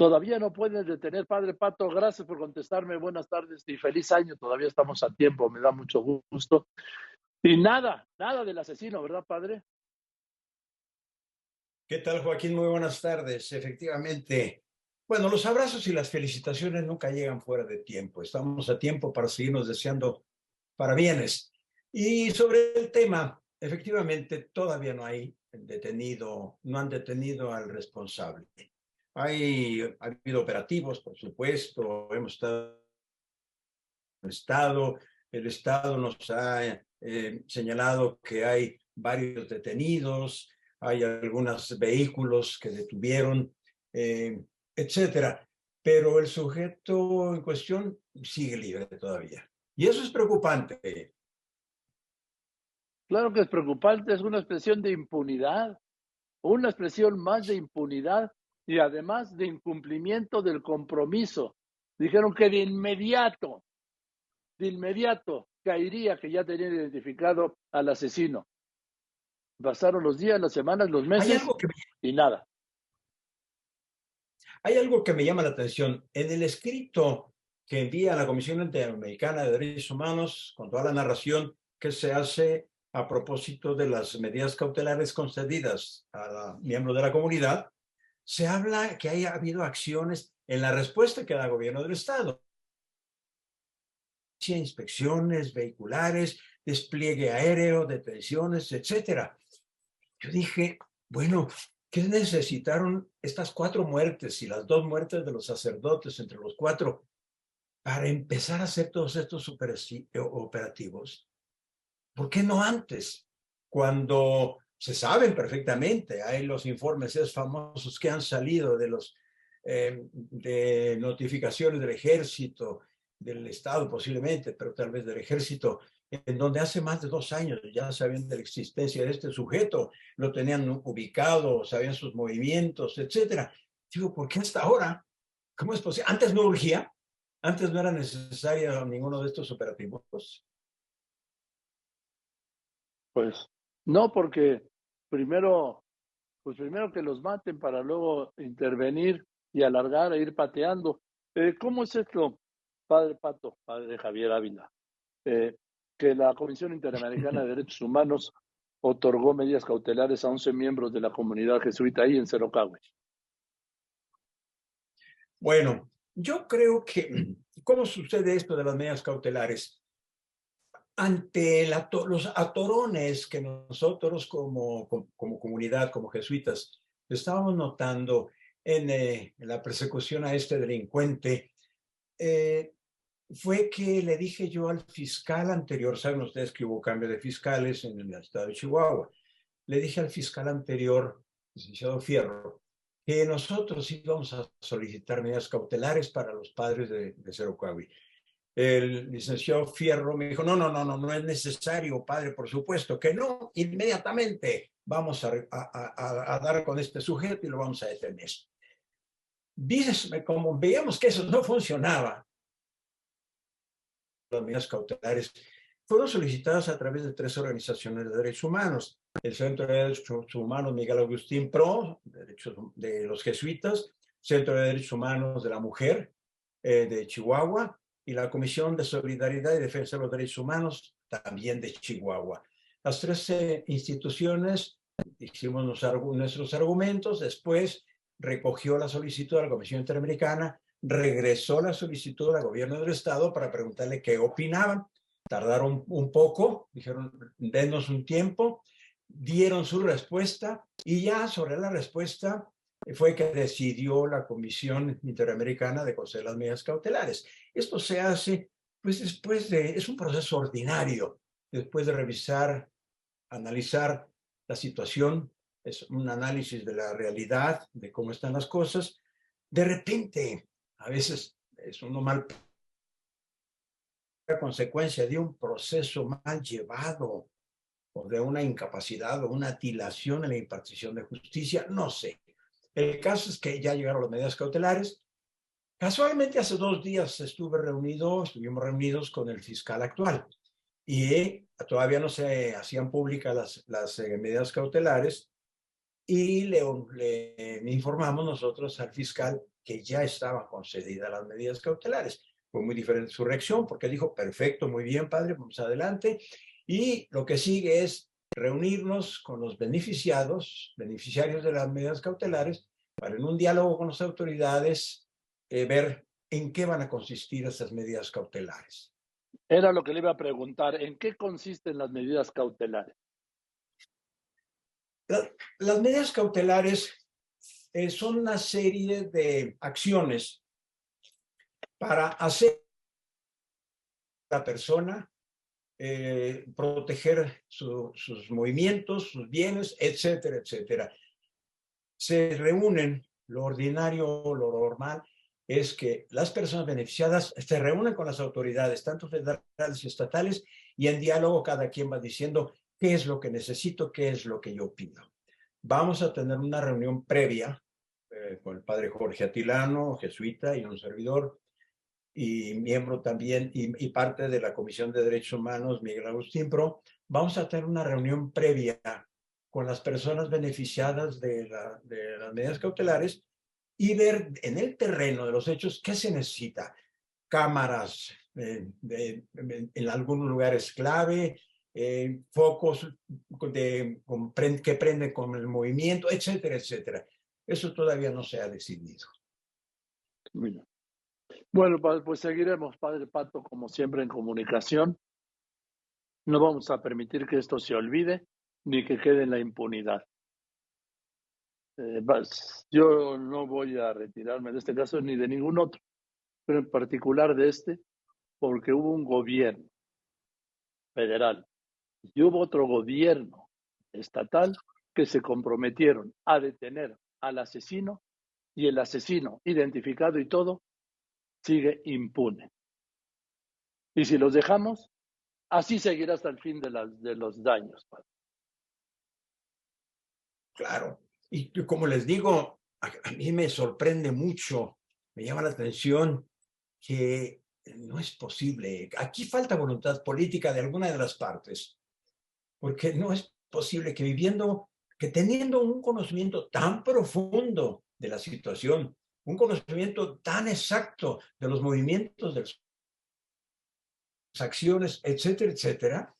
Todavía no pueden detener, Padre Pato. Gracias por contestarme. Buenas tardes y feliz año. Todavía estamos a tiempo. Me da mucho gusto. Y nada, nada del asesino, ¿verdad, Padre? ¿Qué tal, Joaquín? Muy buenas tardes. Efectivamente, bueno, los abrazos y las felicitaciones nunca llegan fuera de tiempo. Estamos a tiempo para seguirnos deseando para bienes. Y sobre el tema, efectivamente, todavía no hay detenido, no han detenido al responsable. Hay, ha habido operativos, por supuesto, hemos estado en Estado, el Estado nos ha eh, señalado que hay varios detenidos, hay algunos vehículos que detuvieron, eh, etcétera. Pero el sujeto en cuestión sigue libre todavía. Y eso es preocupante. Claro que es preocupante, es una expresión de impunidad, una expresión más de impunidad y además de incumplimiento del compromiso. Dijeron que de inmediato, de inmediato caería que ya tenían identificado al asesino. Pasaron los días, las semanas, los meses y nada. Hay algo que me llama la atención. En el escrito que envía la Comisión Interamericana de Derechos Humanos, con toda la narración que se hace a propósito de las medidas cautelares concedidas a miembros de la comunidad, se habla que haya habido acciones en la respuesta que da el gobierno del Estado. Inspecciones vehiculares, despliegue aéreo, detenciones, etcétera. Yo dije, bueno, ¿qué necesitaron estas cuatro muertes y las dos muertes de los sacerdotes entre los cuatro para empezar a hacer todos estos operativos? ¿Por qué no antes? Cuando se saben perfectamente, hay los informes es famosos que han salido de los eh, de notificaciones del ejército, del Estado posiblemente, pero tal vez del ejército, en donde hace más de dos años ya sabían de la existencia de este sujeto, lo tenían ubicado, sabían sus movimientos, etcétera. Digo, ¿por qué hasta ahora? ¿Cómo es posible? Antes no urgía, antes no era necesario ninguno de estos operativos. Pues no, porque primero, pues primero que los maten para luego intervenir y alargar e ir pateando. Eh, ¿Cómo es esto, padre Pato, padre Javier Ávila? Eh, que la Comisión Interamericana de Derechos Humanos otorgó medidas cautelares a 11 miembros de la comunidad jesuita ahí en Cerocagüe. Bueno, yo creo que, ¿cómo sucede esto de las medidas cautelares? Ante los atorones que nosotros como, como, comunidad, como jesuitas, estábamos notando en, eh, la persecución a este delincuente, eh, fue que le dije yo al fiscal anterior, saben ustedes que hubo cambio de fiscales en el estado de Chihuahua, le dije al fiscal anterior, licenciado Fierro, que nosotros íbamos a solicitar medidas cautelares para los padres de, de El licenciado Fierro me dijo, no, no, no, no, no es necesario, padre, por supuesto que no, inmediatamente vamos a, a, a dar con este sujeto y lo vamos a detener. Como veíamos que eso no funcionaba, las medidas cautelares fueron solicitadas a través de tres organizaciones de derechos humanos. El Centro de Derechos Humanos Miguel Agustín Pro, derechos de los jesuitas, Centro de Derechos Humanos de la Mujer eh, de Chihuahua y la Comisión de Solidaridad y Defensa de los Derechos Humanos también de Chihuahua. Las tres instituciones hicimos nuestros argumentos, después recogió la solicitud de la Comisión Interamericana regresó la solicitud al gobierno del estado para preguntarle qué opinaban. Tardaron un poco, dijeron, denos un tiempo, dieron su respuesta y ya sobre la respuesta fue que decidió la Comisión Interamericana de conceder las medidas cautelares. Esto se hace, pues después de, es un proceso ordinario, después de revisar, analizar la situación, es un análisis de la realidad, de cómo están las cosas. De repente, a veces es uno mal consecuencia de un proceso mal llevado o de una incapacidad o una dilación en la impartición de justicia, no sé. El caso es que ya llegaron las medidas cautelares. Casualmente hace dos días estuve reunido, estuvimos reunidos con el fiscal actual y todavía no se hacían públicas las, eh, medidas cautelares y le, le informamos nosotros al fiscal que ya estaban concedidas las medidas cautelares. Fue muy diferente su reacción porque dijo, perfecto, muy bien, padre, vamos adelante. Y lo que sigue es reunirnos con los beneficiados, beneficiarios de las medidas cautelares, para en un diálogo con las autoridades eh, ver en qué van a consistir esas medidas cautelares. Era lo que le iba a preguntar, ¿en qué consisten las medidas cautelares? las medidas cautelares eh, son una serie de acciones para hacer a la persona eh, proteger sus movimientos, sus bienes, etcétera, etcétera. Se reúnen, lo ordinario, lo normal, es que las personas beneficiadas se reúnen con las autoridades, tanto federales y estatales, y en diálogo cada quien va diciendo qué es lo que necesito, qué es lo que yo pido. Vamos a tener una reunión previa eh, con el padre Jorge Atilano, jesuita y un servidor, y miembro también y, parte de la Comisión de Derechos Humanos, Miguel Agustín Pro, vamos a tener una reunión previa con las personas beneficiadas de, las medidas cautelares y ver en el terreno de los hechos qué se necesita. Cámaras eh, en algunos lugares clave, eh, focos de, que prenden con el movimiento, etcétera, etcétera. Eso todavía no se ha decidido. Bueno, pues seguiremos, Padre Pato, como siempre en comunicación. No vamos a permitir que esto se olvide ni que quede en la impunidad. Eh, yo no voy a retirarme de este caso ni de ningún otro, pero en particular de este, porque hubo un gobierno federal y hubo otro gobierno estatal que se comprometieron a detener al asesino y el asesino identificado y todo sigue impune. Y si los dejamos, así seguirá hasta el fin de, los daños. Claro, y como les digo, a, mí me sorprende mucho, me llama la atención que no es posible. Aquí falta voluntad política de alguna de las partes, porque no es posible que viviendo, que teniendo un conocimiento tan profundo de la situación, un conocimiento tan exacto de los movimientos, de las acciones, etcétera, etcétera,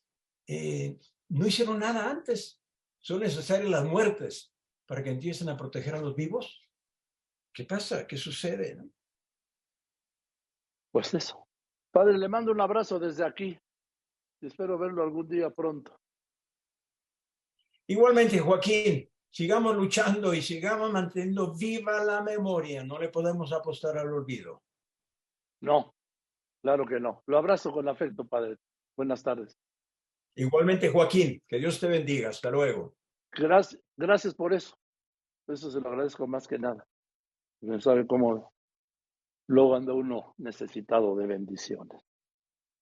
eh, no hicieron nada antes. Son necesarias las muertes para que empiecen a proteger a los vivos. ¿Qué pasa? ¿Qué sucede? Pues eso. Padre, le mando un abrazo desde aquí. Y espero verlo algún día pronto. Igualmente, Joaquín, sigamos luchando y sigamos manteniendo viva la memoria. No le podemos apostar al olvido. No, claro que no. Lo abrazo con afecto, padre. Buenas tardes. Igualmente, Joaquín, que Dios te bendiga. Hasta luego. Gracias, gracias por eso. Eso se lo agradezco más que nada. No sabe cómo luego anda uno necesitado de bendiciones.